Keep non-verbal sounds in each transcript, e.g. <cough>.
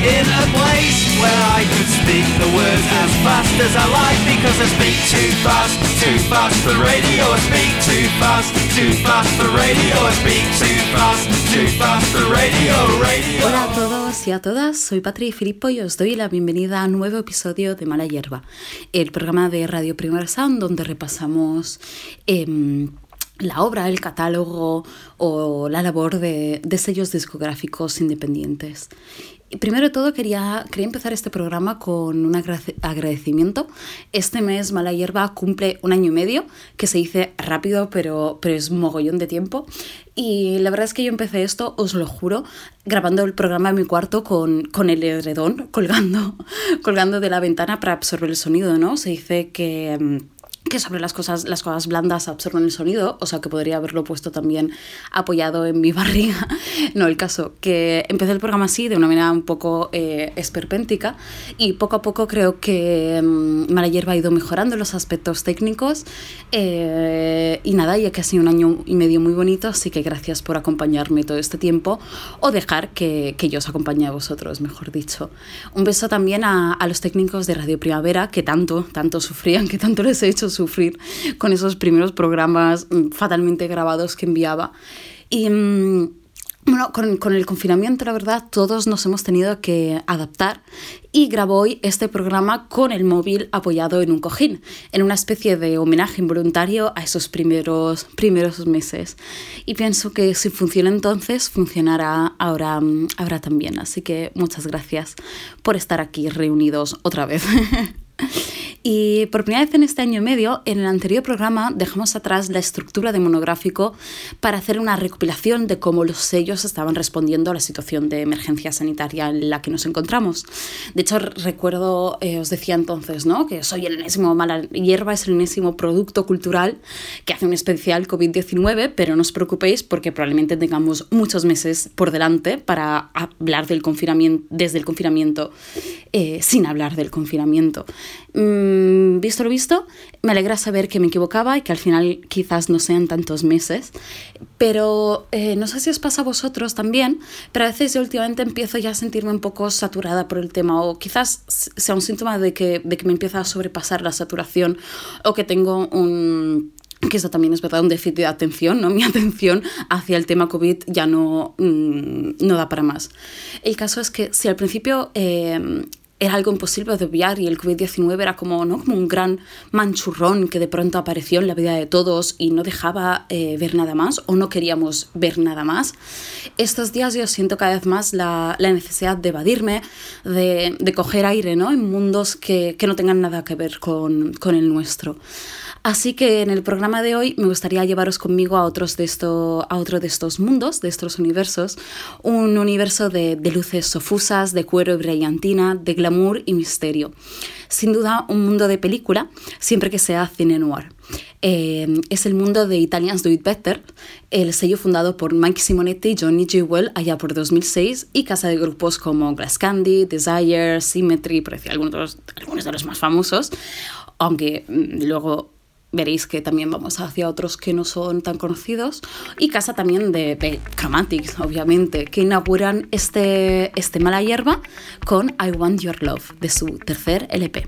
in a place where I could speak the words as fast as I like because I speak too fast, too fast for radio. I speak too fast, too fast for radio. I speak too fast, too fast for radio, radio. Hola a todos y a todas, soy Patri Filippo y os doy la bienvenida a un nuevo episodio de Mala Hierba, el programa de Radio Primera Sound donde repasamos eh, la obra, el catálogo o la labor de sellos discográficos independientes. Primero de todo quería, quería empezar este programa con un agradecimiento. Este mes Mala Hierba cumple un año y medio, que se dice rápido, pero, pero es mogollón de tiempo. Y la verdad es que yo empecé esto, os lo juro, grabando el programa en mi cuarto con, con el edredón colgando, <laughs> colgando de la ventana para absorber el sonido, ¿no? Se dice que mm, que sobre las cosas, las cosas blandas absorben el sonido, o sea que podría haberlo puesto también apoyado en mi <laughs> barriga. No, el caso, que empecé el programa así, de una manera un poco eh, esperpéntica, y poco a poco creo que um, Mala Hierba ha ido mejorando los aspectos técnicos, eh, y nada, ya que ha sido un año y medio muy bonito, así que gracias por acompañarme todo este tiempo, o dejar que, que yo os acompañe a vosotros, mejor dicho. Un beso también a, a los técnicos de Radio Primavera, que tanto, tanto sufrían, que tanto les he hecho sufrir con esos primeros programas mm, fatalmente grabados que enviaba. Y mm, bueno, con, con, el confinamiento, la verdad, todos nos hemos tenido que adaptar y grabo hoy este programa con el móvil apoyado en un cojín, en una especie de homenaje involuntario a esos primeros, primeros meses. Y pienso que si funciona entonces, funcionará ahora, mm, ahora también. Así que muchas gracias por estar aquí reunidos otra vez. <laughs> Y por primera vez en este año y medio, en el anterior programa dejamos atrás la estructura de monográfico para hacer una recopilación de cómo los sellos estaban respondiendo a la situación de emergencia sanitaria en la que nos encontramos. De hecho, recuerdo, eh, os decía entonces, ¿no? Que soy el enésimo mala hierba, es el enésimo producto cultural que hace un especial COVID-19, pero no os preocupéis porque probablemente tengamos muchos meses por delante para hablar del confinamiento, desde el confinamiento, eh, sin hablar del confinamiento. Mm, visto lo visto, me alegra saber que me equivocaba y que al final quizás no sean tantos meses, pero eh, no sé si os pasa a vosotros también, pero a veces yo últimamente empiezo ya a sentirme un poco saturada por el tema o quizás sea un síntoma de que, de que me empieza a sobrepasar la saturación o que tengo un que eso también es verdad, un déficit de atención, ¿no? <laughs> Mi atención hacia el tema COVID ya no, mm, no da para más. El caso es que si al principio eh, era algo imposible de obviar y el COVID-19 era como, ¿no? como un gran manchurrón que de pronto apareció en la vida de todos y no dejaba eh, ver nada más o no queríamos ver nada más. Estos días yo siento cada vez más la, la necesidad de evadirme, de, de, coger aire ¿no? en mundos que, que no tengan nada que ver con, con el nuestro. Así que en el programa de hoy me gustaría llevaros conmigo a, otros de esto, a otro de estos mundos, de estos universos, un universo de, de luces sofusas, de cuero y brillantina, de glamour y misterio. Sin duda un mundo de película, siempre que sea cine noir. Eh, es el mundo de Italians Do It Better, el sello fundado por Mike Simonetti y Johnny Jewell allá por 2006 y casa de grupos como Glass Candy, Desire, Symmetry, por decir algunos algunos de los más famosos, aunque mm, luego veréis que también vamos hacia otros que no son tan conocidos y casa también de, de Chromatics, obviamente, que inauguran este, este Mala Hierba con I Want Your Love de su tercer LP.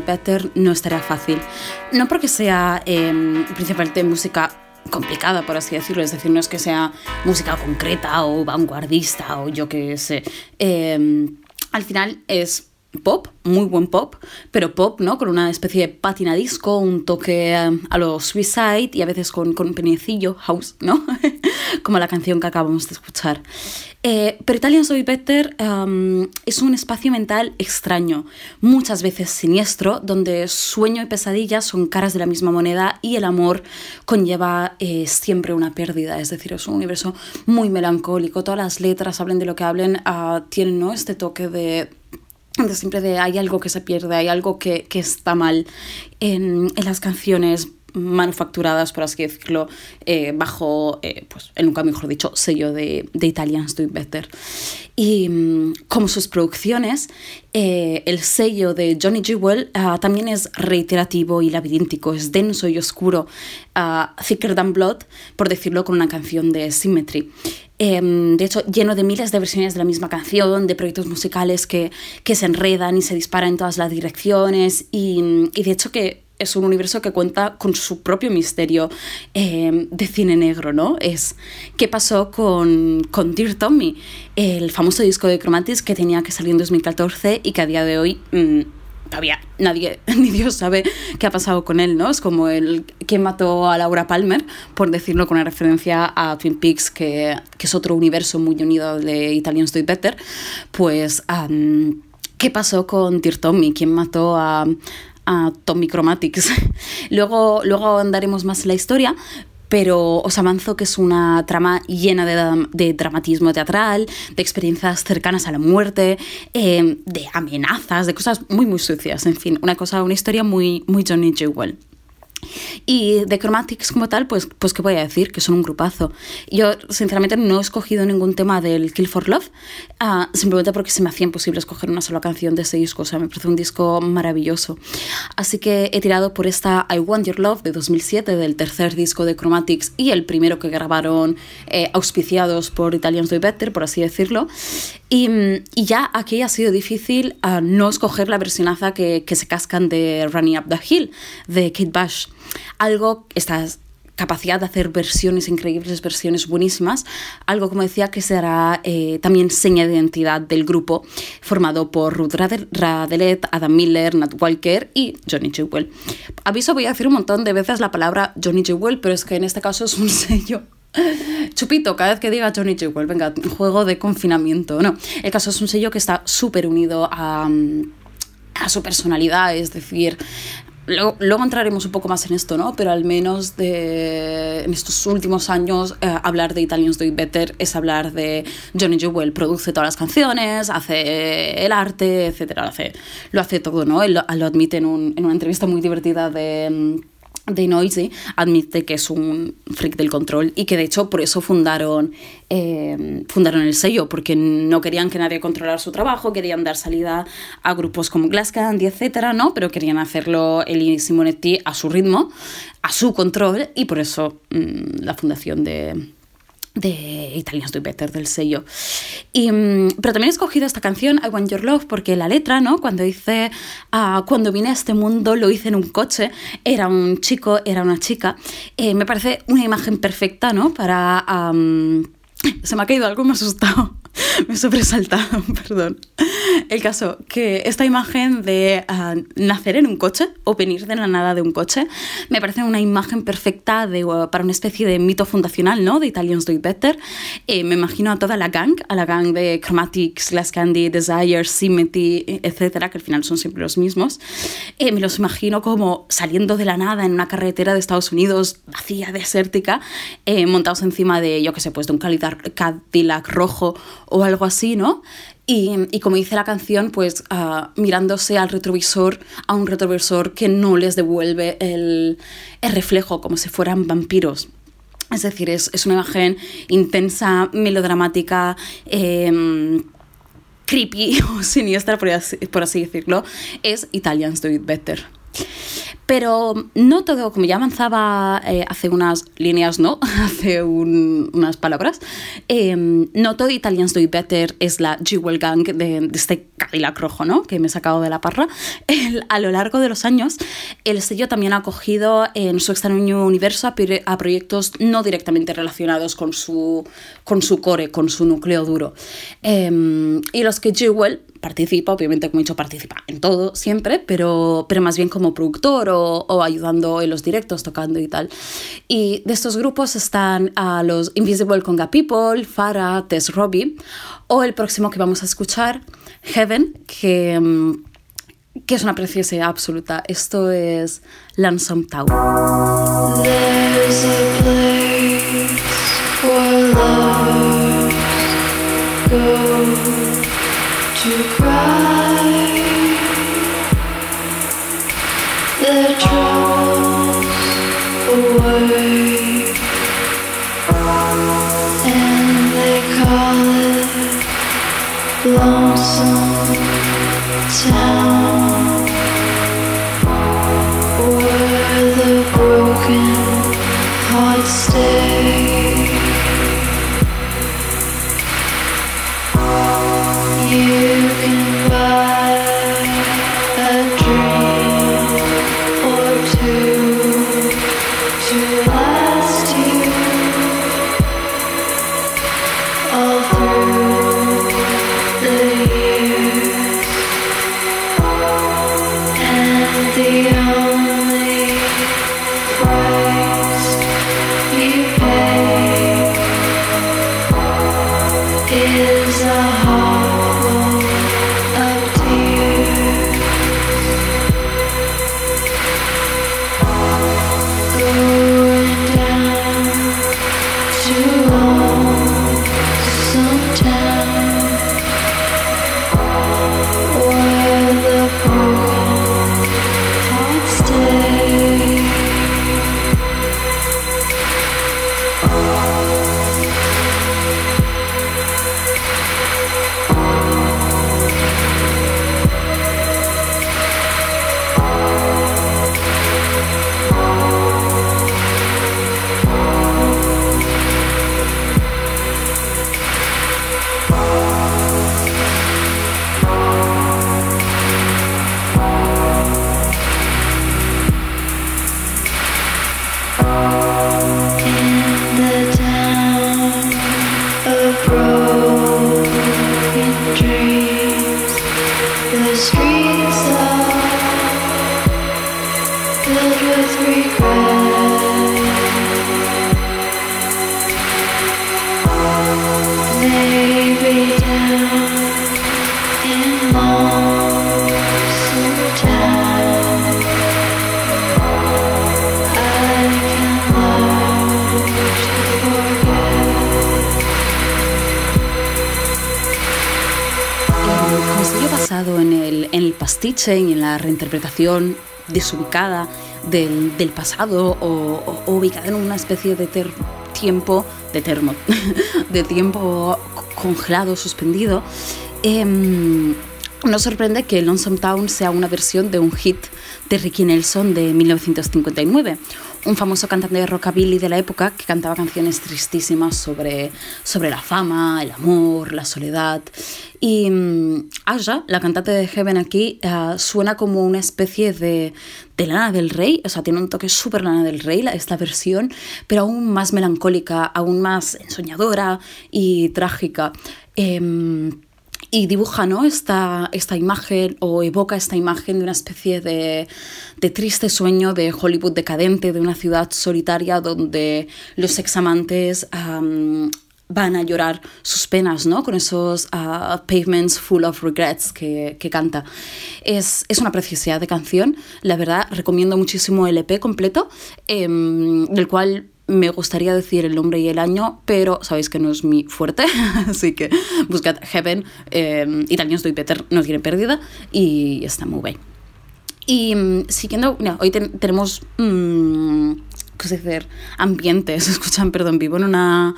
Better no estará fácil. No porque sea eh, principalmente música complicada, por así decirlo, es decir, no es que sea música concreta o vanguardista o yo qué sé. Em, al final es pop, muy buen pop, pero pop, ¿no? Con una especie de patina disco, un toque a lo Suicide y a veces con, con un penecillo, house, ¿no? <laughs> Como la canción que acabamos de escuchar. Eh, pero Italian Soy Better es un espacio mental extraño, muchas veces siniestro, donde sueño y pesadilla son caras de la misma moneda y el amor conlleva eh, siempre una pérdida. Es decir, es un universo muy melancólico. Todas las letras, hablen de lo que hablen, uh, tienen ¿no? este toque de de siempre de hay algo que se pierde, hay algo que, que está mal en, en, las canciones manufacturadas, por así decirlo, eh, bajo, eh, pues, nunca mejor dicho, sello de, de Italians Do Better. Y mm, como sus producciones, eh, el sello de Johnny Jewel ah, también es reiterativo y labiríntico, es denso y oscuro, uh, thicker than blood, por decirlo con una canción de Symmetry. Em, de hecho, lleno de miles de versiones de la misma canción, de proyectos musicales que, que se enredan y se disparan en todas las direcciones, y, y de hecho que es un universo que cuenta con su propio misterio eh, de cine negro, ¿no? Es qué pasó con, con Dear Tommy, el famoso disco de Chromatics que tenía que salir en 2014 y que a día de hoy... Mm, todavía nadie, <laughs> ni Dios sabe qué ha pasado con él, ¿no? Es como el que mató a Laura Palmer, por decirlo con una referencia a Twin Peaks, que, que es otro universo muy unido de Italian Story Better. Pues, ¿qué pasó con Tommy? ¿Quién mató a, a Tommy Chromatics. <laughs> luego, luego andaremos más en la historia, pero os avanzo que es una trama llena de, dramatismo teatral, de experiencias cercanas a la muerte, eh, de amenazas, de cosas muy, muy sucias, en fin, una cosa, una historia muy, muy Johnny Jewel. Y de Chromatics como tal, pues, pues qué voy a decir, que son un grupazo. Yo, sinceramente, no he escogido ningún tema del Kill for Love, uh, simplemente porque se me hacía imposible escoger una sola canción de ese disco, o sea, me parece un disco maravilloso. Así que he tirado por esta I Want Your Love de 2007, del tercer disco de Chromatics y el primero que grabaron eh, auspiciados por Italians Do Better, por así decirlo. Y, y, ya aquí ha sido difícil uh, no escoger la versionaza que, que se cascan de Running Up the Hill, de Kate Bush algo, esta capacidad de hacer versiones increíbles, versiones buenísimas, algo como decía que será eh, también seña de identidad del grupo formado por Ruth Radelet, Adam Miller, Nat Walker y Johnny Jewel. Aviso, voy a decir un montón de veces la palabra Johnny Jewel, pero es que en este caso es un <laughs> sello Chupito, cada vez que diga Johnny Jewel, venga, juego de confinamiento. No, el caso es un sello que está súper unido a, a su personalidad, es decir, Luego, luego, entraremos un poco más en esto, ¿no? Pero al menos de, en estos últimos años, eh, hablar de Italians Do It Better es hablar de Johnny Jewel. Produce todas las canciones, hace el arte, etc. Lo hace, lo hace todo, ¿no? Él lo, lo admite en, un, en una entrevista muy divertida de de Noisy admite que es un freak del control y que de hecho por eso fundaron, eh, fundaron el sello, porque no querían que nadie controlara su trabajo, querían dar salida a grupos como Glass Candy, etcétera, ¿no? Pero querían hacerlo él y Simonetti a su ritmo, a su control y por eso mm, la fundación de, de Italians Do Better del sello. Y, mm, pero también he escogido esta canción, I Want Your Love, porque la letra, ¿no? Cuando dice, uh, cuando vine a este mundo lo hice en un coche, era un chico, era una chica, eh, me parece una imagen perfecta, ¿no? Para... Se me ha caído algo, me ha asustado. <laughs> me he sobresaltado, <laughs> perdón. El caso, que esta imagen de ah, nacer en un coche o venir de la nada de un coche me parece una imagen perfecta de, uh, para una especie de mito fundacional, ¿no? De Italians Do It Better. Eh, me imagino a toda la gang, a la gang de Chromatics, Glass Candy, Desire, Symmetry, etcétera, que al final son siempre los mismos. Eh, me los imagino como saliendo de la nada en una carretera de Estados Unidos vacía, desértica, eh, montados encima de, yo qué sé, pues de un Cadillac rojo o algo así, ¿no? Y, como dice la canción, pues ah, mirándose al retrovisor, a un retrovisor que no les devuelve el, reflejo, como si fueran vampiros. Es decir, es, una imagen intensa, melodramática, em, creepy <laughs> o siniestra, por así, por así decirlo. Es Italians Do It Better. Pero no todo, como ya avanzaba eh, hace unas líneas, ¿no? <laughs> hace unas palabras, em, no todo Italians Do It Better es la Jewel Gang de, este Cadillac rojo, ¿no? Que me he sacado de la parra. a lo largo de los años, el sello también ha acogido en su extraño universo a, proyectos no directamente relacionados con su, con su core, con su núcleo duro. Em, y los que Jewel participa, obviamente como he dicho, participa en todo siempre, pero, pero más bien como productor o, ayudando en los directos, tocando y tal. Y de estos grupos están a los Invisible Conga People, Farah, Tess Robbie, o el próximo que vamos a escuchar, Heaven, que, mm, que es una preciosidad absoluta. Esto es Lonesome Town. to town reinterpretación desubicada del, del pasado o, ubicada en una especie de tiempo, de termo, <laughs> de tiempo congelado, suspendido, eh, nos sorprende que Lonesome Town sea una versión de un hit de Ricky Nelson de 1959, un famoso cantante de rockabilly de la época que cantaba canciones tristísimas sobre, sobre la fama, el amor, la soledad. Y um, la cantante de Heaven aquí, uh, suena como una especie de, Lana del Rey, o sea, tiene un toque súper Lana del Rey esta versión, pero aún más melancólica, aún más ensoñadora y trágica. Em, y dibuja ¿no? esta, esta imagen o evoca esta imagen de una especie de, triste sueño de Hollywood decadente, de una ciudad solitaria donde los examantes van a llorar sus penas, ¿no? Con esos ah, pavements full of regrets que, que canta. Es, es, una preciosidad de canción, la verdad, recomiendo muchísimo el EP completo, em, del cual me gustaría decir el nombre y el año, pero sabéis que no es mi fuerte, <laughs> así que buscad Heaven, eh, Italians Do Better, no tiene pérdida, y está muy bien. Y mm, siguiendo, mira, hoy tenemos, mmm, ¿qué se decir? Ambientes, <laughs> escuchan, perdón, vivo en una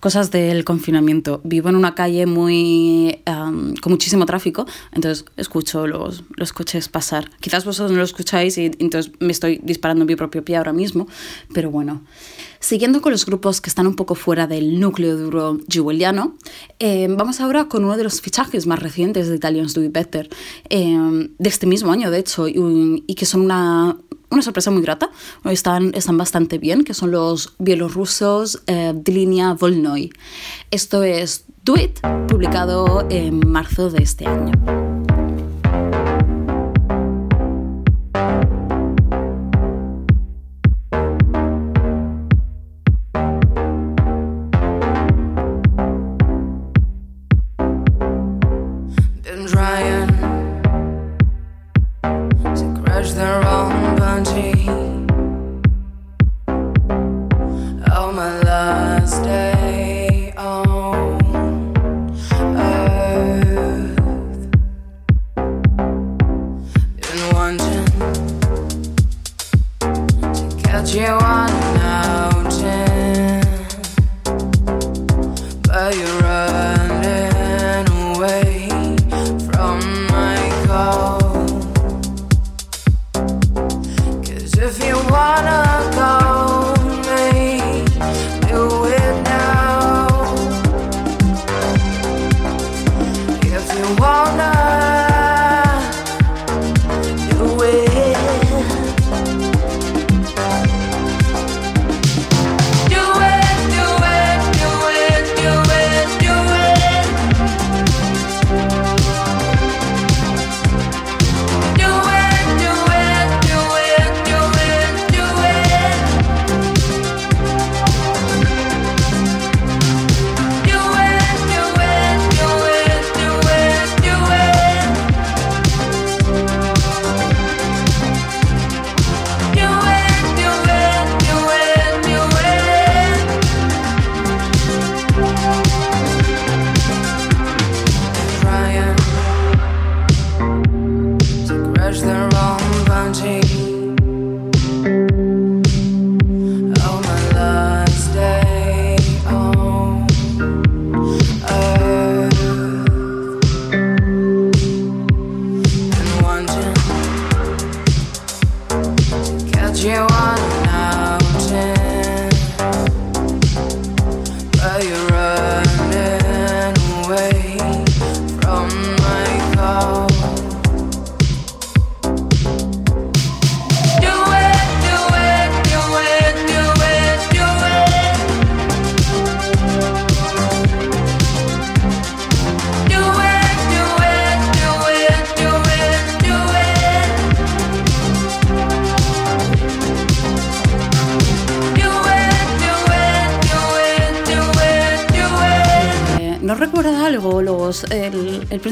cosas del confinamiento. Vivo en una calle muy con muchísimo tráfico, entonces escucho los, los, coches pasar. Quizás vosotros no lo escucháis y entonces me estoy disparando en mi propio pie ahora mismo, pero bueno. Siguiendo con los grupos que están un poco fuera del núcleo duro juweliano, eh, vamos ahora con uno de los fichajes más recientes de Italians Do It Better, eh, de este mismo año de hecho, y, y que son una, una sorpresa muy grata. Están, están bastante bien, que son los bielorrusos eh, de línea Volnoy. Esto es Do It, publicado en marzo de este año.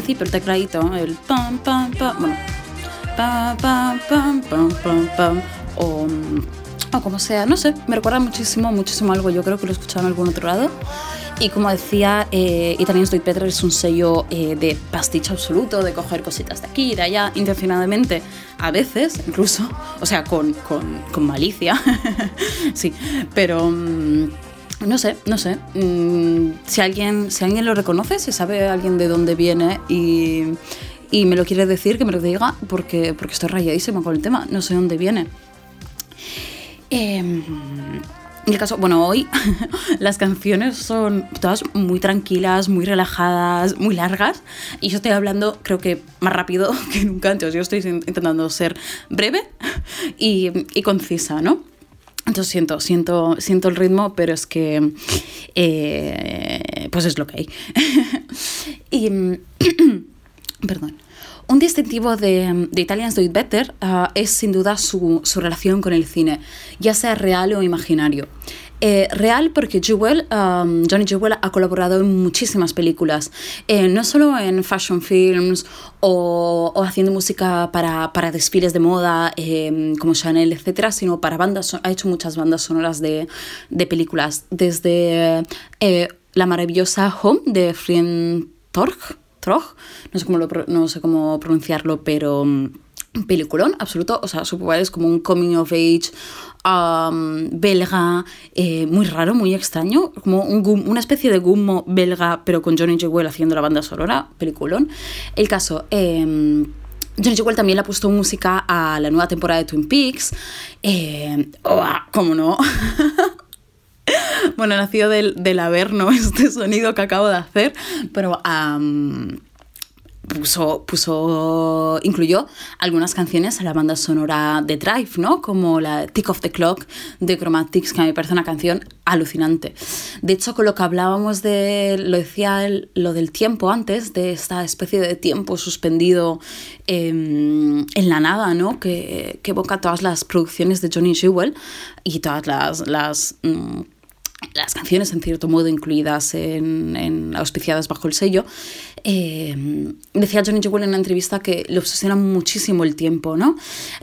Principio, el tecladito, el pam, pam, pam, bueno, pam, pam, pam, pam, pam, pam, o, o como sea, no sé, me recuerda muchísimo, muchísimo algo, yo creo que lo he escuchado en algún otro lado. Y como decía, eh, Italian Estoy Petra es un sello eh, de pastiche absoluto, de coger cositas de aquí y de allá, intencionadamente, a veces, incluso, o sea, con, con, con malicia, <laughs> sí, pero... Mm, no sé, no sé. Mm, si, alguien, si alguien lo reconoce, si sabe alguien de dónde viene y, y, me lo quiere decir, que me lo diga, porque, porque estoy rayadísima con el tema. No sé dónde viene. en el caso, bueno, hoy <laughs> las canciones son todas muy tranquilas, muy relajadas, muy largas. Y yo estoy hablando, creo que más rápido <laughs> que nunca antes. Yo estoy intentando ser breve y, y concisa, ¿no? Entonces siento, siento, siento el ritmo, pero es que eh, pues es lo que hay. <laughs> y <clears throat> perdón. Un distintivo de, de Italians Do It Better uh, es sin duda su, su, relación con el cine, ya sea real o imaginario. Eh, real porque Jewel, um, Johnny Jewel ha colaborado en muchísimas películas, eh, no solo en fashion films o, haciendo música para, para, desfiles de moda eh, como Chanel, etcétera, sino para bandas, ha hecho muchas bandas sonoras de, de películas, desde eh, la maravillosa Home de Frien Torch, no sé cómo, no sé cómo pronunciarlo, pero um, peliculón absoluto, o sea, su papel es como un coming of age um, belga, eh, muy raro, muy extraño, como un, una especie de gummo belga, pero con Johnny Jewel haciendo la banda sonora, peliculón. El caso... Eh, Johnny Jewel también le ha puesto música a la nueva temporada de Twin Peaks. Oh, ¿Cómo no? <laughs> <laughs> bueno, nacido del, del Averno <laughs> este sonido que acabo de hacer, pero um, puso, puso, incluyó algunas canciones a la banda sonora de Drive, ¿no? Como la Tick of the Clock de Chromatics, que a mí me parece una canción alucinante. De hecho, con lo que hablábamos de, lo decía el, lo del tiempo antes, de esta especie de tiempo suspendido eh, en la nada, ¿no? Que, que, evoca todas las producciones de Johnny Jewel y todas las... las mmm, las canciones en cierto modo incluidas en, en auspiciadas bajo el sello, eh, decía Johnny Jewel en una entrevista que le obsesiona muchísimo el tiempo, ¿no?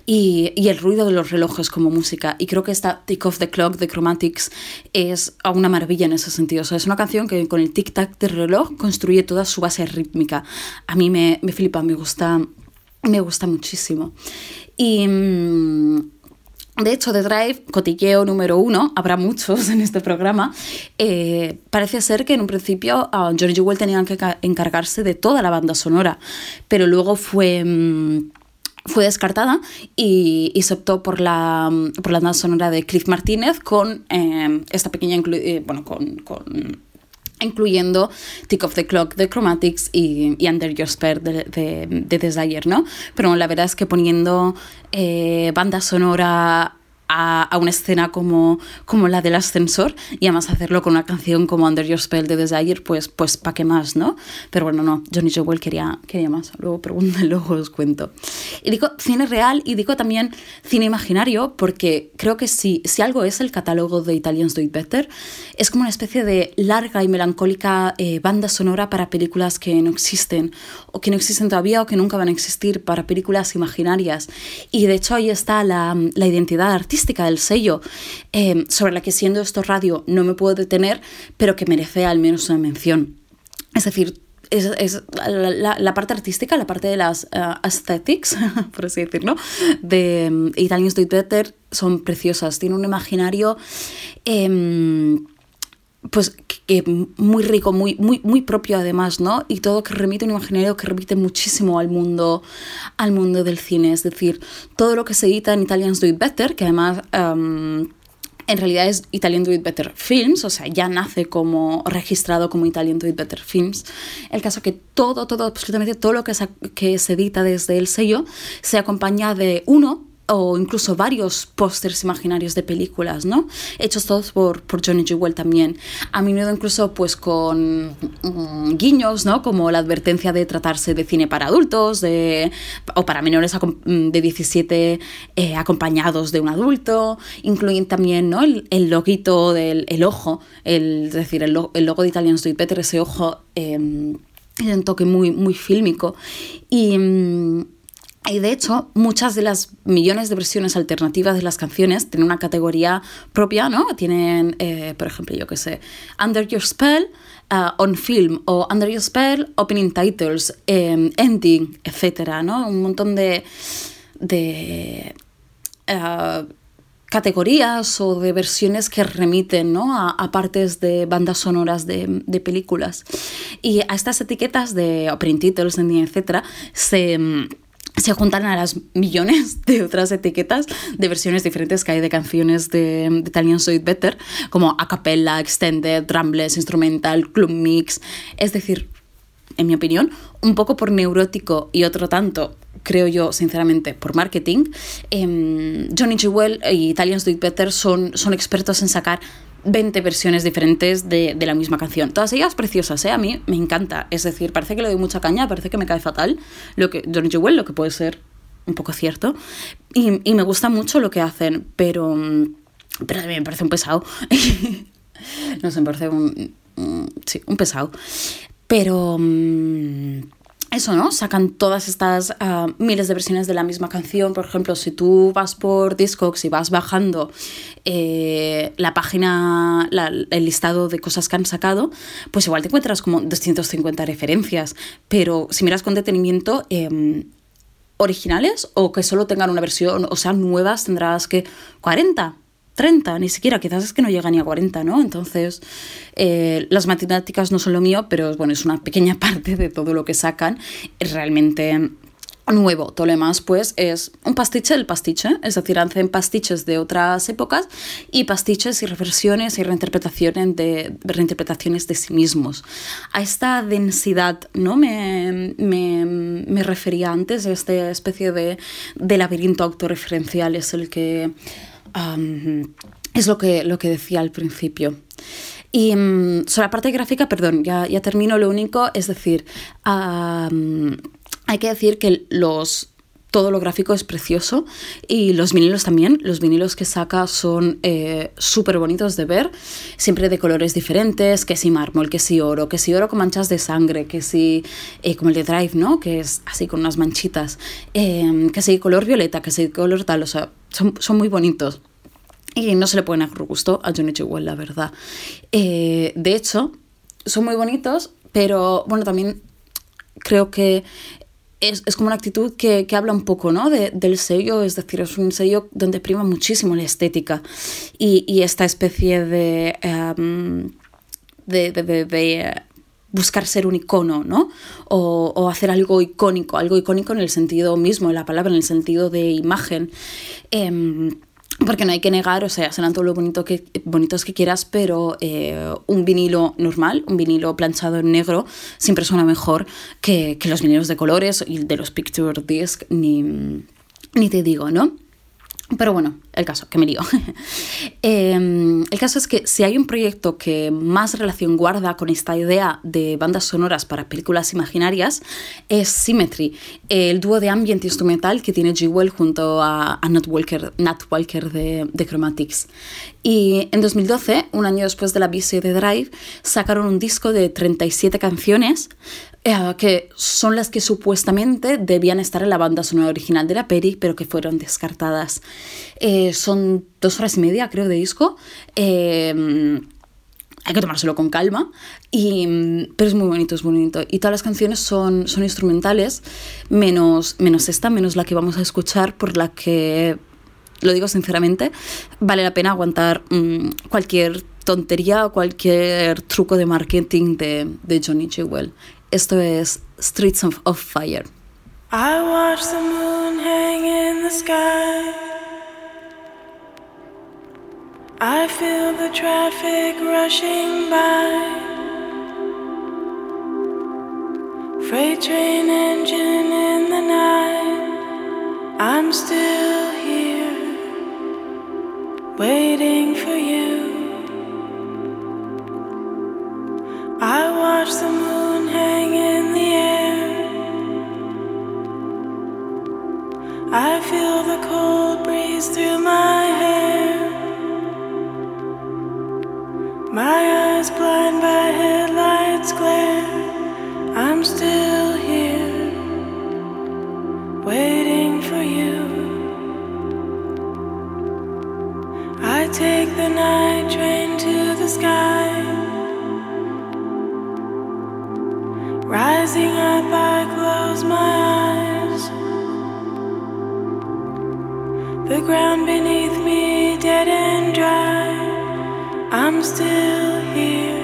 Y, y, el ruido de los relojes como música. Y creo que esta Tick of the Clock de Chromatics es una maravilla en ese sentido. O sea, es una canción que con el tic-tac del reloj construye toda su base rítmica. A mí me, me flipa, me gusta, me gusta muchísimo. Y... De hecho, de Drive, cotilleo número uno, habrá muchos <laughs> en este programa, eh, parece ser que en un principio George Jewell tenía que encargarse de toda la banda sonora, pero luego fue... Mmm, fue descartada y, y, se optó por la, por la banda sonora de Cliff Martínez con eh, esta pequeña, eh, bueno, con, con incluyendo Tick of the Clock de Chromatics y, Under Your Spell de, de, de, Desire, ¿no? Pero la verdad es que poniendo eh, banda sonora a, a, una escena como, como la del ascensor y además hacerlo con una canción como Under Your Spell de Desire, pues, pues ¿para qué más, no? Pero bueno, no, Johnny Jewel quería, quería más, luego pregunten, <laughs> luego os cuento. Y digo cine real y digo también cine imaginario porque creo que si, si algo es el catálogo de Italians Do It Better, es como una especie de larga y melancólica eh, banda sonora para películas que no existen o que no existen todavía o que nunca van a existir, para películas imaginarias. Y de hecho ahí está la, la identidad artística del sello, eh, sobre la que siendo esto radio no me puedo detener, pero que merece al menos una mención. Es decir, es, es la, la, parte artística, la parte de las uh, aesthetics, <laughs> por así decirlo, de um, Italians Do Better son preciosas. Tiene un imaginario... Eh, pues que muy rico, muy, muy, muy propio además, ¿no? Y todo que remite un imaginario que remite muchísimo al mundo, al mundo del cine. Es decir, todo lo que se edita en Italians Do It Better, que además um, en realidad es Italian Do It Better Films, o sea, ya nace como registrado como Italian Do It Better Films. El caso que todo, todo, absolutamente todo lo que se, que se edita desde el sello se acompaña de uno o incluso varios pósters imaginarios de películas, ¿no? Hechos todos por, por Johnny Jewell también. A menudo incluso pues con mm, guiños, ¿no? Como la advertencia de tratarse de cine para adultos de, o para menores de 17 eh, acompañados de un adulto. Incluyen también, ¿no? El, el del el ojo, el, es decir, el, el logo de Italian Street Better, ese ojo... Eh, es un toque muy, muy fílmico. Y... Y de hecho, muchas de las millones de versiones alternativas de las canciones tienen una categoría propia, ¿no? Tienen, eh, por ejemplo, yo qué sé, Under Your Spell, uh, On Film, o Under Your Spell, Opening Titles, eh, Ending, etcétera, ¿no? Un montón de, de uh, categorías o de versiones que remiten ¿no? a, a, partes de bandas sonoras de, de, películas. Y a estas etiquetas de Opening Titles, Ending, etcétera, se se juntan a las millones <laughs> de otras etiquetas de versiones diferentes que hay de canciones de, Italian So It Better, como a cappella, extended, drumless, instrumental, club mix. Es decir, en mi opinión, un poco por neurótico y otro tanto creo yo, sinceramente, por marketing. Em, Johnny Jewel y Italians Do Better son, son expertos en sacar 20 versiones diferentes de, de, la misma canción. Todas ellas preciosas, ¿eh? A mí me encanta. Es decir, parece que le doy mucha caña, parece que me cae fatal lo que Johnny Jewel, lo que puede ser un poco cierto. Y, y me gusta mucho lo que hacen, pero, pero también me parece un pesado. <laughs> no sé, me parece un, sí, un pesado. Pero... Um, eso, ¿no? Sacan todas estas uh, miles de versiones de la misma canción. Por ejemplo, si tú vas por Discogs y vas bajando eh, la página, la, el listado de cosas que han sacado, pues igual te encuentras como 250 referencias. Pero si miras con detenimiento, eh, originales o que solo tengan una versión, o sea, nuevas, tendrás que 40, 30, ni siquiera, quizás es que no llega ni a 40, ¿no? Entonces, eh, las matemáticas no son lo mío, pero bueno, es una pequeña <laughs> parte de todo lo que sacan. Realmente nuevo. Todo lo demás, pues, es un pastiche del pastiche, es decir, hacen pastiches de otras épocas y pastiches y reversiones y reinterpretaciones de, reinterpretaciones de sí mismos. A esta densidad, ¿no? Me, me, me refería antes, esta especie de, de laberinto autorreferencial es el que... Um, es lo que, lo que decía al principio. Y um, sobre la parte gráfica, perdón, ya, ya termino. Lo único es decir, um, hay que decir que los todo lo gráfico es precioso y los vinilos también. Los vinilos que saca son eh, súper bonitos de ver, siempre de colores diferentes, que si mármol, que si oro, que si oro con manchas de sangre, que si eh, como el de Drive, ¿no? Que es así con unas manchitas, eh, que si color violeta, que si color tal, o sea, son, son muy bonitos. Y no se le puede negar gusto a Johnny Jewel, la verdad. de hecho, son muy bonitos, pero bueno, también creo que es, es, como una actitud que, que habla un poco ¿no? De, del sello, es decir, es un sello donde prima muchísimo la estética y, y esta especie de, de, de, de, buscar ser un icono, ¿no? O, o, hacer algo icónico, algo icónico en el sentido mismo de la palabra, en el sentido de imagen. Um, porque no hay que negar, o sea, serán todo lo bonito que, bonitos que quieras, pero eh, un vinilo normal, un vinilo planchado en negro, siempre suena mejor que, que los vinilos de colores y de los picture disc, ni, ni te digo, ¿no? Pero bueno, el caso, que me lío. <laughs> eh, el caso es que si hay un proyecto que más relación guarda con esta idea de bandas sonoras para películas imaginarias, es Symmetry, el dúo de ambient instrumental que tiene Jewel junto a, a Nat Walker, Nat Walker de, de Chromatics. Y en 2012, un año después de la bici de Drive, sacaron un disco de 37 canciones eh, que son las que supuestamente debían estar en la banda sonora original de la peli, pero que fueron descartadas. Eh, son dos horas y media, creo, de disco. Eh, hay que tomárselo con calma, y, pero es muy bonito, es bonito. Y todas las canciones son, son instrumentales, menos, menos esta, menos la que vamos a escuchar, por la que, lo digo sinceramente, vale la pena aguantar mmm, cualquier tontería o cualquier truco de marketing de, de Johnny Jewel. Esto es Streets of, of Fire. I watch the moon hang in the sky. I feel the traffic rushing by. Freight train engine in the night. I'm still here, waiting for you. I watch the moon hang in the air. I feel the cold breeze through my hair. My eyes blind by headlights glare. I'm still here, waiting for you. I take the night train to the sky. Ground beneath me dead and dry. I'm still here,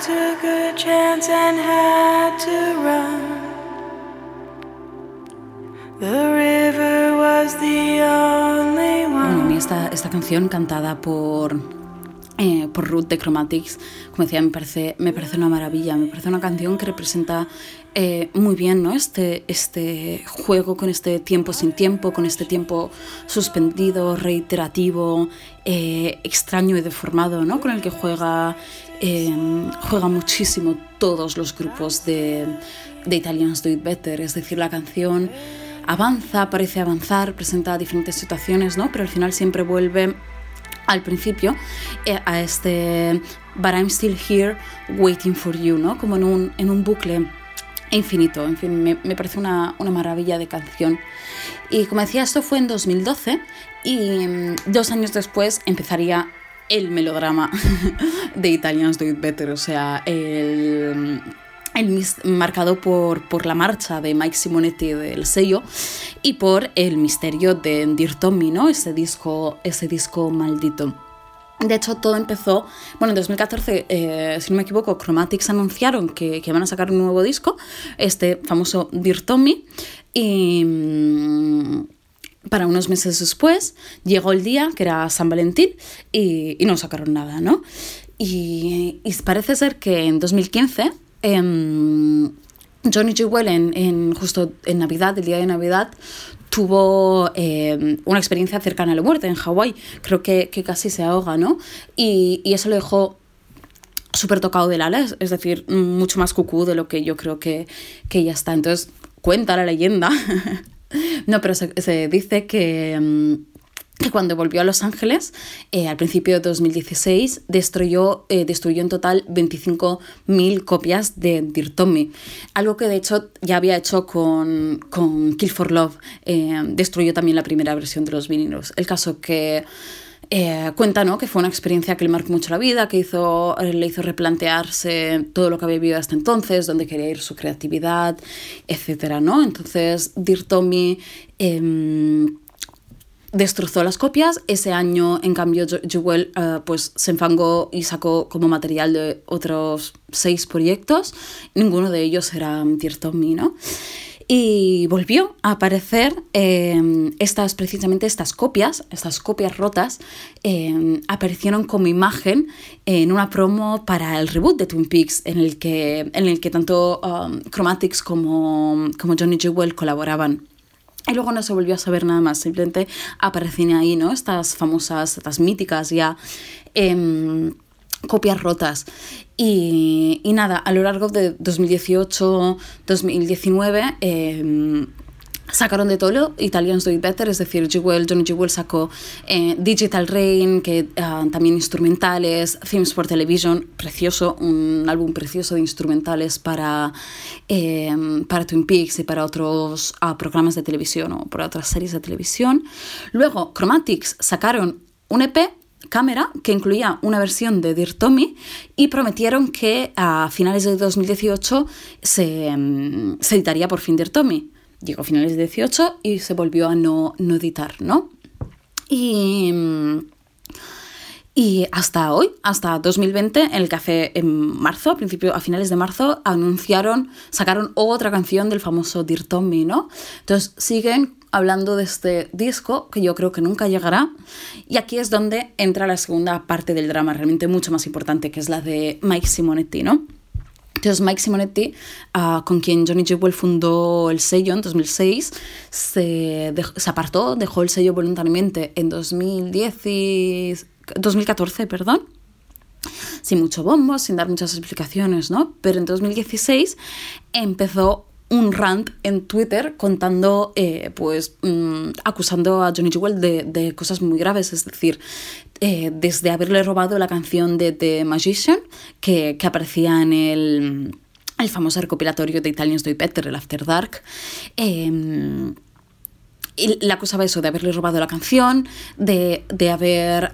took a chance and had to run. The river was the only Bueno, a mí esta, esta canción cantada por, eh, por Ruth de Chromatics, como decía, me parece, me parece una maravilla, me parece una canción que representa eh, muy bien ¿no? este, este juego con este tiempo sin tiempo, con este tiempo suspendido, reiterativo, eh, extraño y deformado, ¿no? con el que juega, eh, juega muchísimo todos los grupos de, Italians Do It Better, es decir, la canción avanza, parece avanzar, presenta diferentes situaciones, ¿no? Pero al final siempre vuelve al principio eh, a este But I'm still here waiting for you, ¿no? Como en un, en un bucle infinito. En fin, me, parece una, una maravilla de canción. Y como decía, esto fue en 2012 y mm, dos años después empezaría el melodrama <laughs> de Italians Do It Better, o sea, el el marcado por, por la marcha de Mike Simonetti del sello y por el misterio de Dear Tommy, ¿no? Ese disco, ese disco maldito. De hecho, todo empezó, bueno, en 2014, eh, si no me equivoco, Chromatics anunciaron que, que van a sacar un nuevo disco, este famoso Dear Tommy, y para unos meses después llegó el día, que era San Valentín, y, no sacaron nada, ¿no? Y, parece ser que en 2015 em, Johnny Jewel en, justo en Navidad, el día de Navidad, tuvo em, una experiencia cercana a la muerte en Hawái. Creo que, casi se ahoga, ¿no? Y, y eso lo dejó súper tocado del ala, es, es decir, mucho más cucú de lo que yo creo que, que ya está. Entonces, cuenta la leyenda. <laughs> no, pero se, dice que, mm, que cuando volvió a Los Ángeles, eh, al principio de 2016, destruyó, eh, destruyó en total 25.000 copias de Dear Tommy. Algo que de hecho ya había hecho con, con Kill for Love. Eh, destruyó también la primera versión de los vinilos. El caso que eh, cuenta ¿no? que fue una experiencia que le marcó mucho la vida, que hizo, eh, le hizo replantearse todo lo que había vivido hasta entonces, dónde quería ir su creatividad, etc. ¿no? Entonces, Dear Tommy em, destrozó las copias. Ese año, en cambio, Jewel eh, pues, se enfangó y sacó como material de otros seis proyectos. Ninguno de ellos era Dear Tommy, ¿no? Y volvió a aparecer eh, estas, precisamente estas copias, estas copias rotas, eh, aparecieron como imagen en una promo para el reboot de Twin Peaks, en el que, en el que tanto um, Chromatics como, como Johnny Jewel colaboraban. Y luego no se volvió a saber nada más, simplemente aparecían ahí, ¿no? Estas famosas, estas míticas ya em, copias rotas. Y, y nada, a lo largo de 2018-2019 em, sacaron de todo lo Italians Do It Better, es decir, Jewel, Johnny Jewel sacó eh, Digital Rain, que ah, también instrumentales, Films for Television, precioso, un álbum precioso de instrumentales para, eh, para Twin Peaks y para otros ah, programas de televisión o para otras series de televisión. Luego, Chromatics sacaron un EP cámara que incluía una versión de Dear Tommy y prometieron que a finales de 2018 se, mm, se editaría por fin Dear Tommy. Llegó a finales de 18 y se volvió a no, no editar, ¿no? Y, mm, y hasta hoy, hasta 2020, en el café en marzo, a principio, a finales de marzo, anunciaron, sacaron otra canción del famoso Dear Tommy, ¿no? Entonces siguen hablando de este disco que yo creo que nunca llegará. Y aquí es donde entra la segunda parte del drama, realmente mucho más importante, que es la de Mike Simonetti, ¿no? Entonces Mike Simonetti, ah, con quien Johnny Jewel fundó el sello en 2006, se, dej- se apartó, dejó el sello voluntariamente en 2010 y- 2014, perdón, sin mucho bombo, sin dar muchas explicaciones, ¿no? Pero en 2016 empezó un rant en Twitter contando, eh, pues, mm, acusando a Johnny Jewel de, cosas muy graves, es decir, eh, desde haberle robado la canción de The Magician, que, aparecía en el, el famoso recopilatorio de Italians Do Better, el After Dark, eh, y le acusaba eso, de haberle robado la canción, de, de haber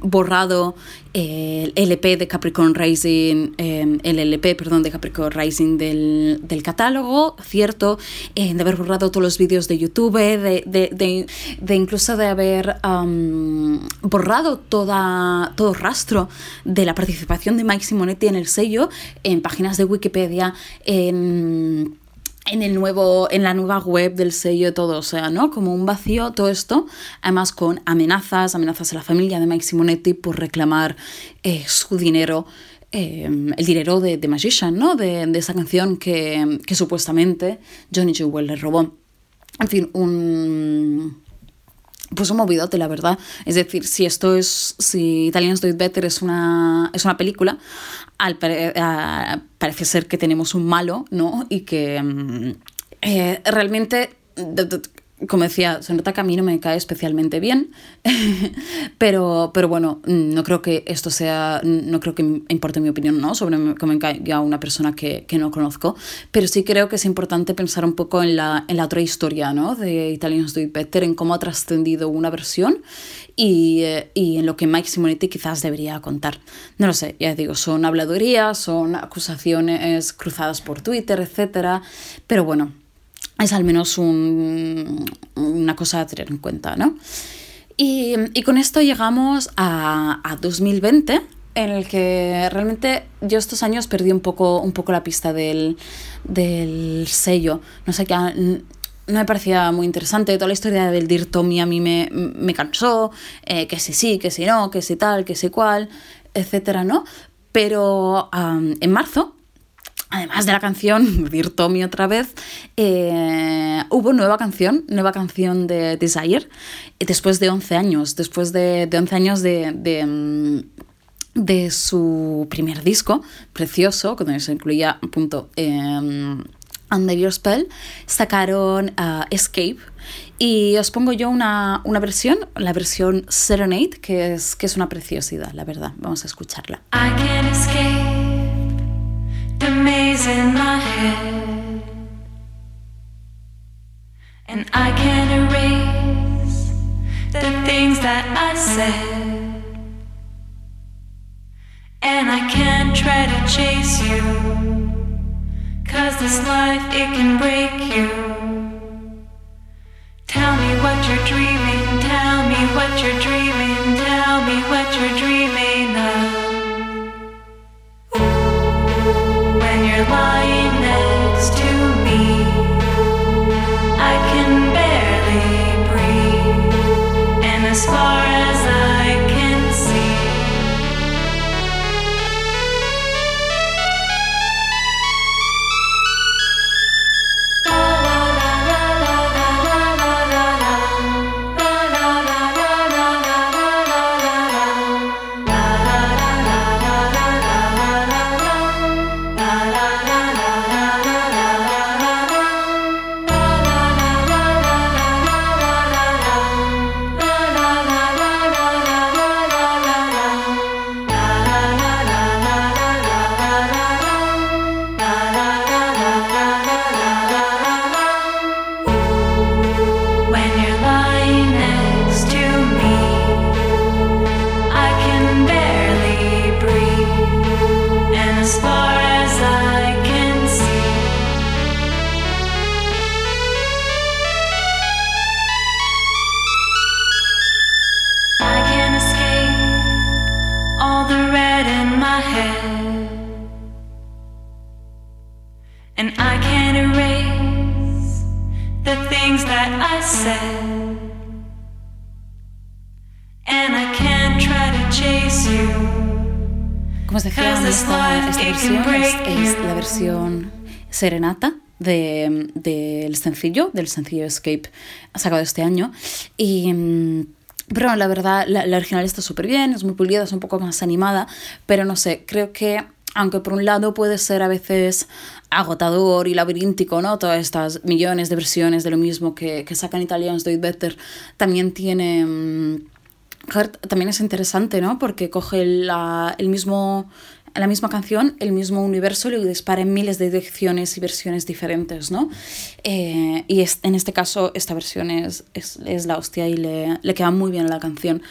borrado el LP de Capricorn Rising, eh, el LP, perdón, de Capricorn Rising del, del catálogo, cierto, eh, de haber borrado todos los vídeos de YouTube, de, de, de, incluso de haber borrado toda, todo rastro de la participación de Mike Simonetti en el sello, en páginas de Wikipedia, en en el nuevo en la nueva web del sello todo, o sea, ¿no? Como un vacío todo esto, además con amenazas, amenazas a la familia de Mike Simonetti por reclamar eh, su dinero eh, el dinero de, de Magician, ¿no? De, de esa canción que, que, supuestamente Johnny Jewel le robó. En fin, un... Pues un movidote, la verdad. Es decir, si esto es... Si Italians Do It Better es una, es una película, al a, parece ser que tenemos un malo, ¿no? Y que mm, eh, realmente, como decía, se nota que a mí no me cae especialmente bien, <laughs> pero, pero bueno, no creo que esto sea, no creo que importe mi opinión, ¿no? Sobre cómo me caiga una persona que, que, no conozco, pero sí creo que es importante pensar un poco en la, en la otra historia, ¿no? De Italians Do It Better, en cómo ha trascendido una versión y, eh, y, en lo que Mike Simonetti quizás debería contar. No lo sé, ya digo, son habladurías, son acusaciones cruzadas por Twitter, etc. Pero bueno, es al menos un, una cosa a tener en cuenta, ¿no? Y, y con esto llegamos a, a 2020, en el que realmente yo estos años perdí un poco, un poco la pista del, del sello. No sé, qué no me parecía muy interesante. Toda la historia del Dear Tommy a mí me, me cansó, eh, que si sí, que si no, que si tal, que si cual, etcétera, ¿no? Pero en marzo, además de la canción <laughs> Tommy otra vez, eh, hubo nueva canción, nueva canción de Desire, después de 11 años, después de, de 11 años de, mm, de su primer disco, precioso, donde se incluía punto, eh, Under Your Spell, sacaron uh, Escape. Y os pongo yo una, una, versión, la versión Serenade, que es, que es una preciosidad, la verdad. Vamos a escucharla. In my head. And I can't erase the things that I said. And I can't try to chase you. Cause this life, it can break you. Tell me what you're dreaming, tell me what you're dreaming, tell me what you're dreaming of. spark versión es, es, la versión Serenata del de, de sencillo, del sencillo Escape sacado este año. Y. Pero la verdad, la, la original está súper bien, es muy pulida, es un poco más animada, pero no sé, creo que aunque por un lado puede ser a veces agotador y laberíntico, ¿no? Todas estas millones de versiones de lo mismo que, que sacan italianos Do It Better, también tiene... mm, también es interesante, ¿no? Porque coge la, el mismo, la misma canción, el mismo universo lo dispara en miles de direcciones y versiones diferentes, ¿no? Eh, y es, en este caso, esta versión es, es, la hostia y le, le, queda muy bien la canción.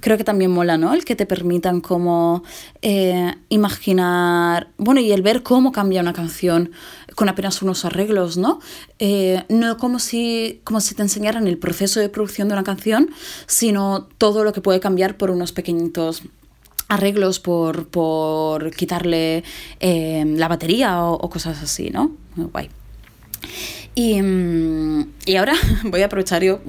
Creo que también mola, ¿no? El que te permitan como eh, imaginar, bueno, y el ver cómo cambia una canción con apenas unos arreglos, ¿no? Eh, no como si, como si te enseñaran el proceso de producción de una canción, sino todo lo que puede cambiar por unos pequeñitos arreglos, por, por quitarle eh, la batería o, cosas así, ¿no? Muy guay. Y, y, ahora <laughs> voy a aprovechar, yo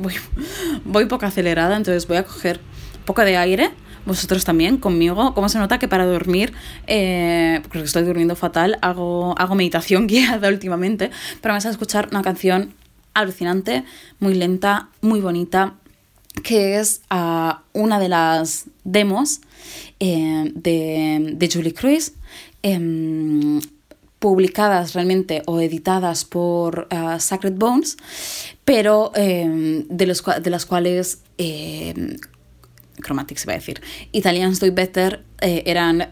voy, poco acelerada, entonces voy a coger poco de aire vosotros también conmigo. Como se nota que para dormir, eh, porque estoy durmiendo fatal, hago, hago meditación <laughs> guiada últimamente, pero vas a escuchar una canción alucinante, muy lenta, muy bonita, que es uh, una de las demos eh, de, de, Julie Cruise. Eh, publicadas realmente o editadas por uh, Sacred Bones, pero eh, de, los, de, las cuales eh, Chromatics iba a decir, Italians Do Better eh, eran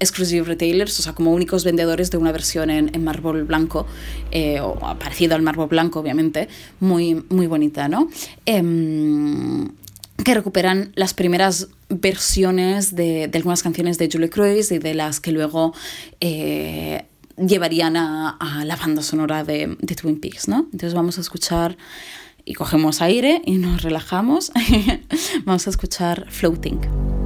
exclusive retailers, o sea, como únicos vendedores de una versión en, en mármol blanco, eh, o parecido al mármol blanco, obviamente, muy, muy bonita, ¿no? Eh, que recuperan las primeras versiones de, algunas canciones de Julie Cruise y de las que luego eh, llevarían a, a, la banda sonora de, de Twin Peaks, ¿no? Entonces vamos a escuchar y cogemos aire y nos relajamos. <laughs> Vamos a escuchar Floating.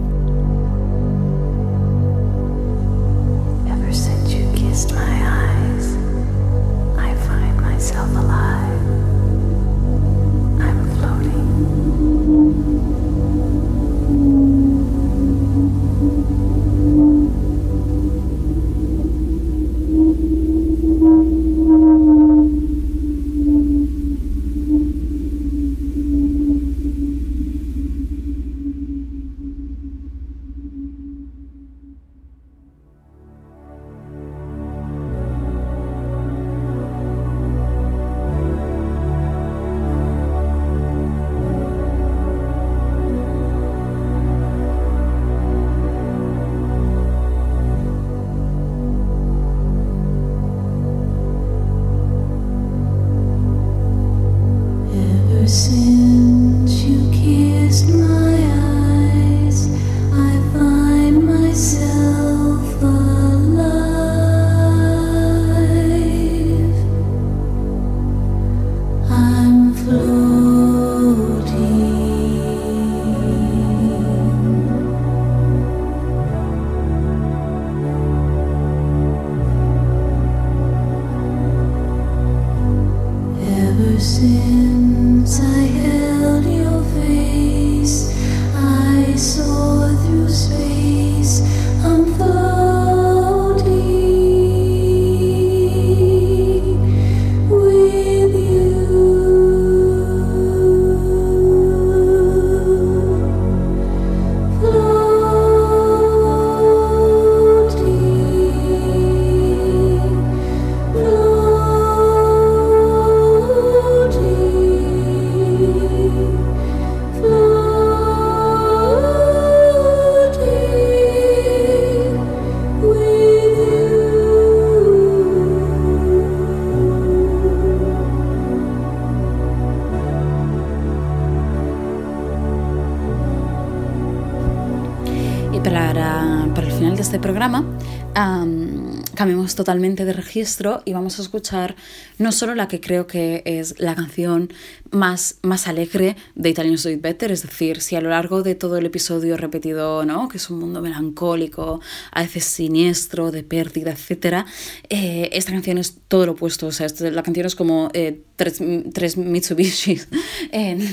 Totalmente de registro y vamos a escuchar no solo la que creo que es la canción más, más alegre de Italians Do It Better, es decir, si a lo largo de todo el episodio he repetido ¿no? que es un mundo melancólico, a veces siniestro, de pérdida, etc., eh, esta canción es todo lo opuesto, o sea, la canción es como eh, tres, tres Mitsubishis <laughs> en,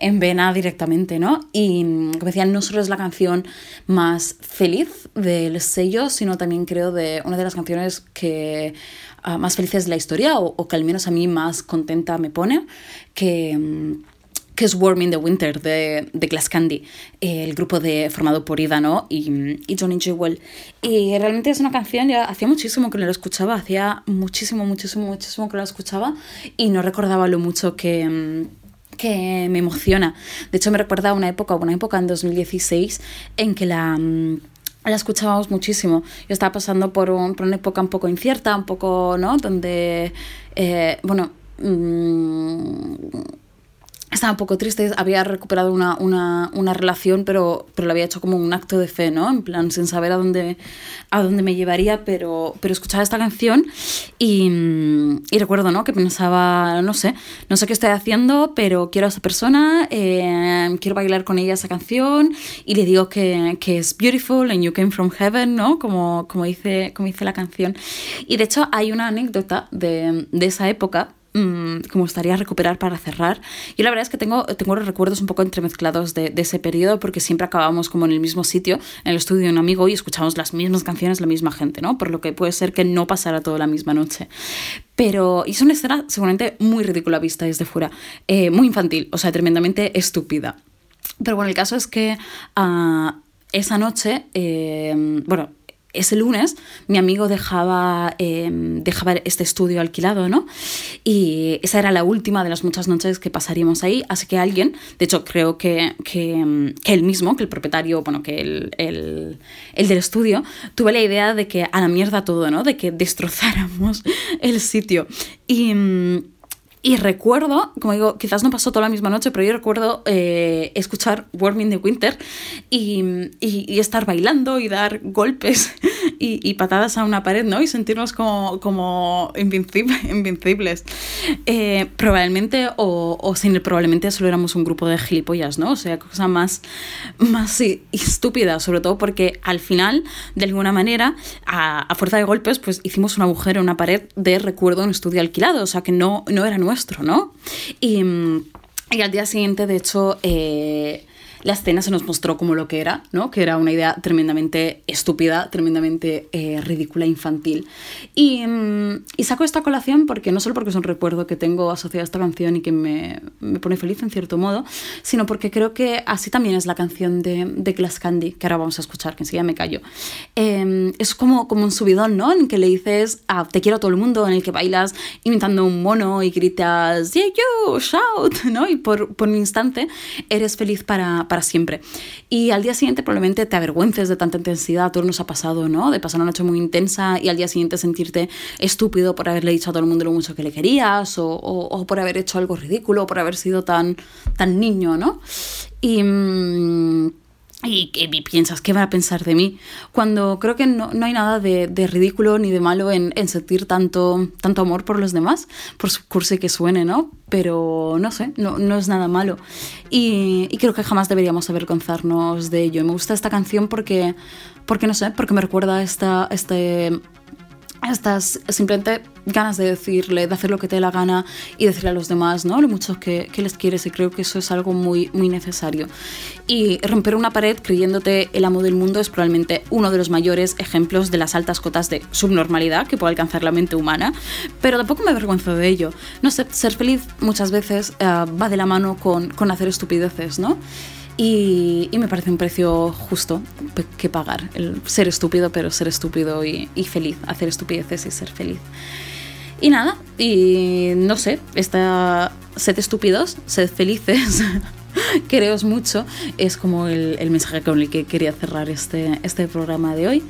en vena directamente, ¿no? Y como decía, no solo es la canción más feliz del sello, sino también creo de una de las canciones que uh, más felices de la historia o, o, que al menos a mí más contenta me pone, que, que es Warm in the Winter de, de Glass Candy, el grupo de, formado por Ida ¿no? y, y Johnny Jewel. Y realmente es una canción, ya hacía muchísimo que no la escuchaba, hacía muchísimo, muchísimo, muchísimo que la escuchaba y no recordaba lo mucho que que me emociona. De hecho, me recuerda a una época, una época en 2016 en que la, la escuchábamos muchísimo. Yo estaba pasando por, un, por una época un poco incierta, un poco, ¿no? Donde, eh, bueno, mmm, estaba un poco triste, había recuperado una, una, una, relación, pero, pero lo había hecho como un acto de fe, ¿no? En plan, sin saber a dónde, a dónde me llevaría, pero, pero escuchaba esta canción y, y recuerdo, ¿no? Que pensaba, no sé, no sé qué estoy haciendo, pero quiero a esa persona, eh, quiero bailar con ella esa canción y le digo que, que, es beautiful and you came from heaven, ¿no? Como, como, dice, como dice la canción. Y de hecho hay una anécdota de, de esa época mmm, que me recuperar para cerrar. Y la verdad es que tengo, tengo los recuerdos un poco entremezclados de, ese periodo porque siempre acabamos como en el mismo sitio, en el estudio de un amigo y escuchamos las mismas canciones, la misma gente, ¿no? Por lo que puede ser que no pasara toda la misma noche. Pero es una escena seguramente muy ridícula vista desde fuera, eh, muy infantil, o sea, tremendamente estúpida. Pero bueno, el caso es que uh, esa noche, eh, bueno, ese lunes mi amigo dejaba, eh, dejaba este estudio alquilado, ¿no? Y esa era la última de las muchas noches que pasaríamos ahí, así que alguien, de hecho creo que, que, que él mismo, que el propietario, bueno, que el, el, el, del estudio, tuve la idea de que a la mierda todo, ¿no? De que destrozáramos el sitio. Y... Y recuerdo, como digo, quizás no pasó toda la misma noche, pero yo recuerdo eh, escuchar Warm in the Winter y, y, y, estar bailando y dar golpes <laughs> y, y, patadas a una pared, ¿no? Y sentirnos como, como invincible, <laughs> invincibles. Eh, probablemente, o, o sin el probablemente, solo éramos un grupo de gilipollas, ¿no? O sea, cosa más, más estúpida, sobre todo porque al final, de alguna manera, a, a, fuerza de golpes, pues hicimos un agujero en una pared de recuerdo en un estudio alquilado, o sea, que no, no era nuestro nuestro, ¿no? Y, y al día siguiente, de hecho, eh, la escena se nos mostró como lo que era, ¿no? Que era una idea tremendamente estúpida, tremendamente eh, ridícula, infantil. Y, mm, y, saco esta colación porque no solo porque es un recuerdo que tengo asociado a esta canción y que me, me pone feliz en cierto modo, sino porque creo que así también es la canción de, de Glass Candy, que ahora vamos a escuchar, que enseguida me callo. Eh, es como, como un subidón, ¿no? En que le dices a te quiero a todo el mundo, en el que bailas imitando un mono y gritas, yeah, you, shout, ¿no? Y por, por un instante eres feliz para para siempre. Y al día siguiente probablemente te avergüences de tanta intensidad, a nos ha pasado, ¿no? De pasar una noche muy intensa y al día siguiente sentirte estúpido por haberle dicho a todo el mundo lo mucho que le querías o, o, o por haber hecho algo ridículo, por haber sido tan, tan niño, ¿no? Y... Mmm, y, y, piensas, ¿qué van a pensar de mí? Cuando creo que no, no hay nada de, de, ridículo ni de malo en, en, sentir tanto, tanto amor por los demás, por su curso que suene, ¿no? Pero no sé, no, no es nada malo. Y, y, creo que jamás deberíamos avergonzarnos de ello. Me gusta esta canción porque, porque no sé, porque me recuerda a esta, este estas simplemente ganas de decirle, de hacer lo que te dé la gana y decirle a los demás, ¿no? Lo mucho que, que, les quieres y creo que eso es algo muy, muy necesario. Y romper una pared creyéndote el amo del mundo es probablemente uno de los mayores ejemplos de las altas cotas de subnormalidad que puede alcanzar la mente humana, pero tampoco me avergüenzo de ello. No sé, ser feliz muchas veces uh, va de la mano con, con hacer estupideces, ¿no? Y, y, me parece un precio justo que pagar, el ser estúpido, pero ser estúpido y, y, feliz, hacer estupideces y ser feliz. Y nada, y no sé, esta, sed estúpidos, sed felices, <laughs> quereos mucho, es como el, mensaje con el que quería cerrar este, este programa de hoy.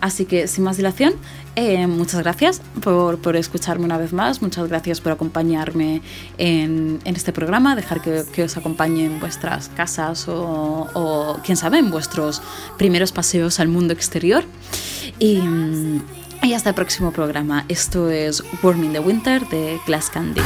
Así que sin más dilación, eh, muchas gracias por, por, escucharme una vez más, muchas gracias por acompañarme en, en este programa, dejar que, que, os acompañe en vuestras casas o, o, quién sabe, en vuestros primeros paseos al mundo exterior. Y, y hasta el próximo programa. Esto es Warm in the Winter de Glass Candy.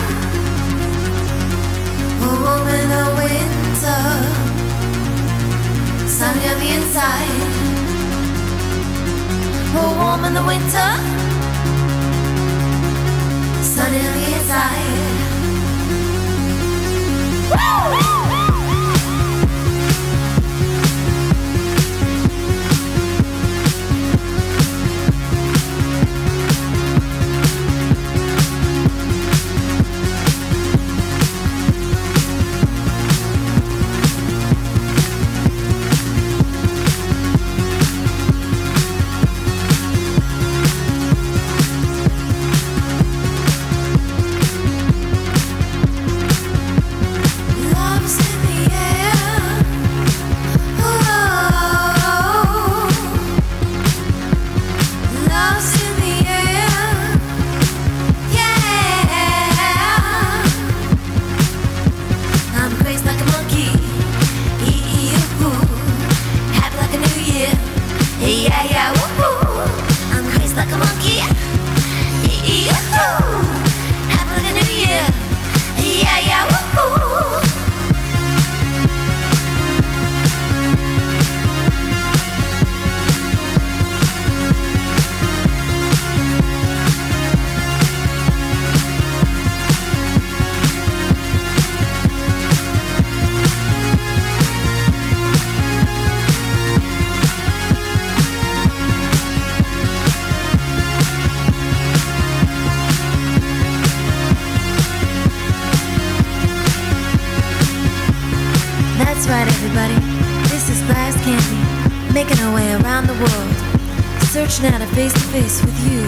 Face to face with you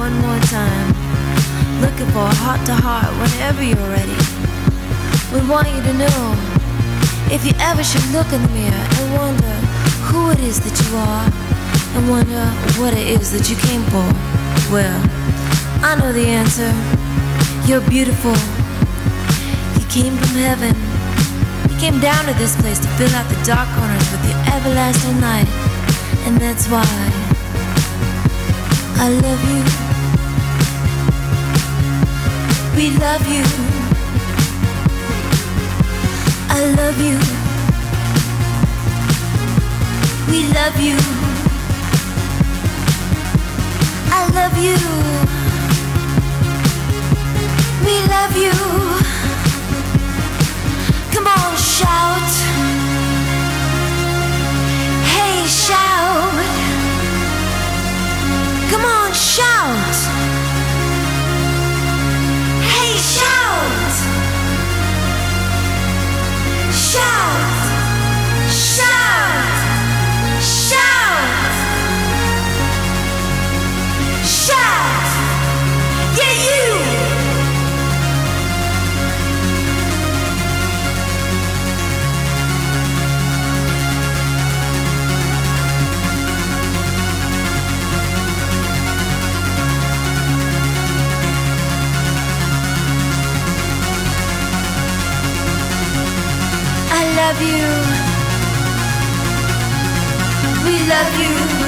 one more time. Looking for a heart to heart whenever you're ready. We want you to know if you ever should look in the mirror and wonder who it is that you are and wonder what it is that you came for. Well, I know the answer. You're beautiful. You came from heaven. You came down to this place to fill out the dark corners with your everlasting light. And that's why I love you. We love you. I love you. We love you. I love you. We love you. Come on, shout. Love you. We love you.